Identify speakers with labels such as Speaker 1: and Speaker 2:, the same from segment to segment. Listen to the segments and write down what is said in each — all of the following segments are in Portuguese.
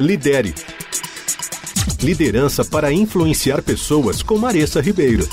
Speaker 1: Lidere. Liderança para influenciar pessoas com Maressa Ribeiro.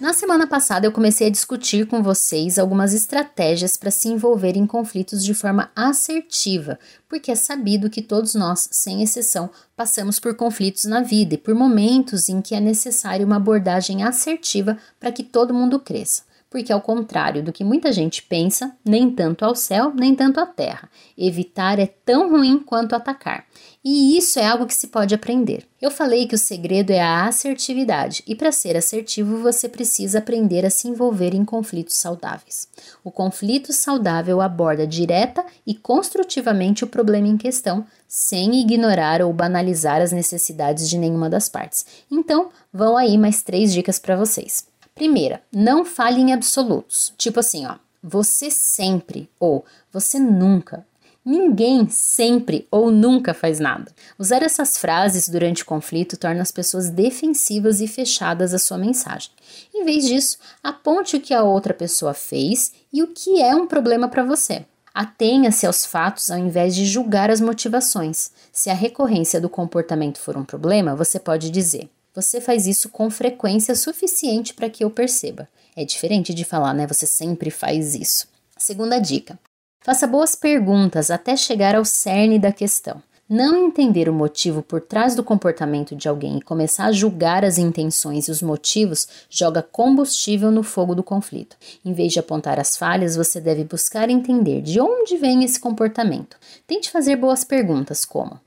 Speaker 2: Na semana passada eu comecei a discutir com vocês algumas estratégias para se envolver em conflitos de forma assertiva, porque é sabido que todos nós, sem exceção, passamos por conflitos na vida e por momentos em que é necessário uma abordagem assertiva para que todo mundo cresça porque, ao contrário do que muita gente pensa, nem tanto ao céu, nem tanto à terra. Evitar é tão ruim quanto atacar. E isso é algo que se pode aprender. Eu falei que o segredo é a assertividade, e para ser assertivo você precisa aprender a se envolver em conflitos saudáveis. O conflito saudável aborda direta e construtivamente o problema em questão, sem ignorar ou banalizar as necessidades de nenhuma das partes. Então, vão aí mais três dicas para vocês. Primeira, não fale em absolutos. Tipo assim, ó, você sempre ou você nunca. Ninguém sempre ou nunca faz nada. Usar essas frases durante o conflito torna as pessoas defensivas e fechadas à sua mensagem. Em vez disso, aponte o que a outra pessoa fez e o que é um problema para você. Atenha-se aos fatos ao invés de julgar as motivações. Se a recorrência do comportamento for um problema, você pode dizer: você faz isso com frequência suficiente para que eu perceba. É diferente de falar, né? Você sempre faz isso. Segunda dica: faça boas perguntas até chegar ao cerne da questão. Não entender o motivo por trás do comportamento de alguém e começar a julgar as intenções e os motivos joga combustível no fogo do conflito. Em vez de apontar as falhas, você deve buscar entender de onde vem esse comportamento. Tente fazer boas perguntas, como: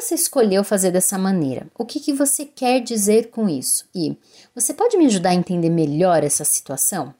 Speaker 2: você escolheu fazer dessa maneira? O que, que você quer dizer com isso? E você pode me ajudar a entender melhor essa situação?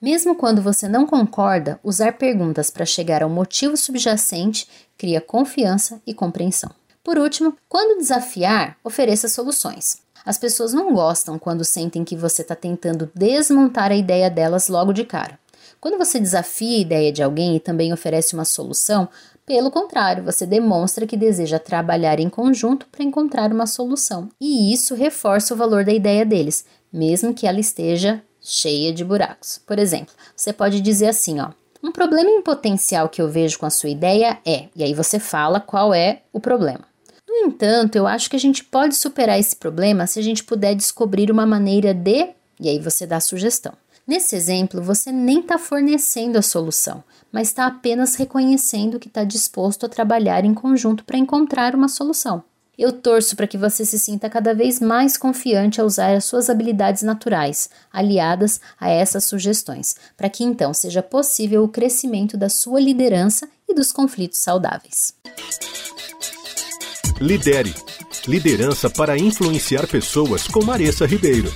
Speaker 2: Mesmo quando você não concorda, usar perguntas para chegar ao motivo subjacente cria confiança e compreensão. Por último, quando desafiar, ofereça soluções. As pessoas não gostam quando sentem que você está tentando desmontar a ideia delas logo de cara. Quando você desafia a ideia de alguém e também oferece uma solução, pelo contrário, você demonstra que deseja trabalhar em conjunto para encontrar uma solução. E isso reforça o valor da ideia deles, mesmo que ela esteja cheia de buracos. Por exemplo, você pode dizer assim, ó: "Um problema em potencial que eu vejo com a sua ideia é", e aí você fala qual é o problema. No entanto, eu acho que a gente pode superar esse problema se a gente puder descobrir uma maneira de, e aí você dá a sugestão. Nesse exemplo, você nem está fornecendo a solução, mas está apenas reconhecendo que está disposto a trabalhar em conjunto para encontrar uma solução. Eu torço para que você se sinta cada vez mais confiante a usar as suas habilidades naturais, aliadas a essas sugestões, para que então seja possível o crescimento da sua liderança e dos conflitos saudáveis.
Speaker 1: Lidere liderança para influenciar pessoas com Maressa Ribeiro.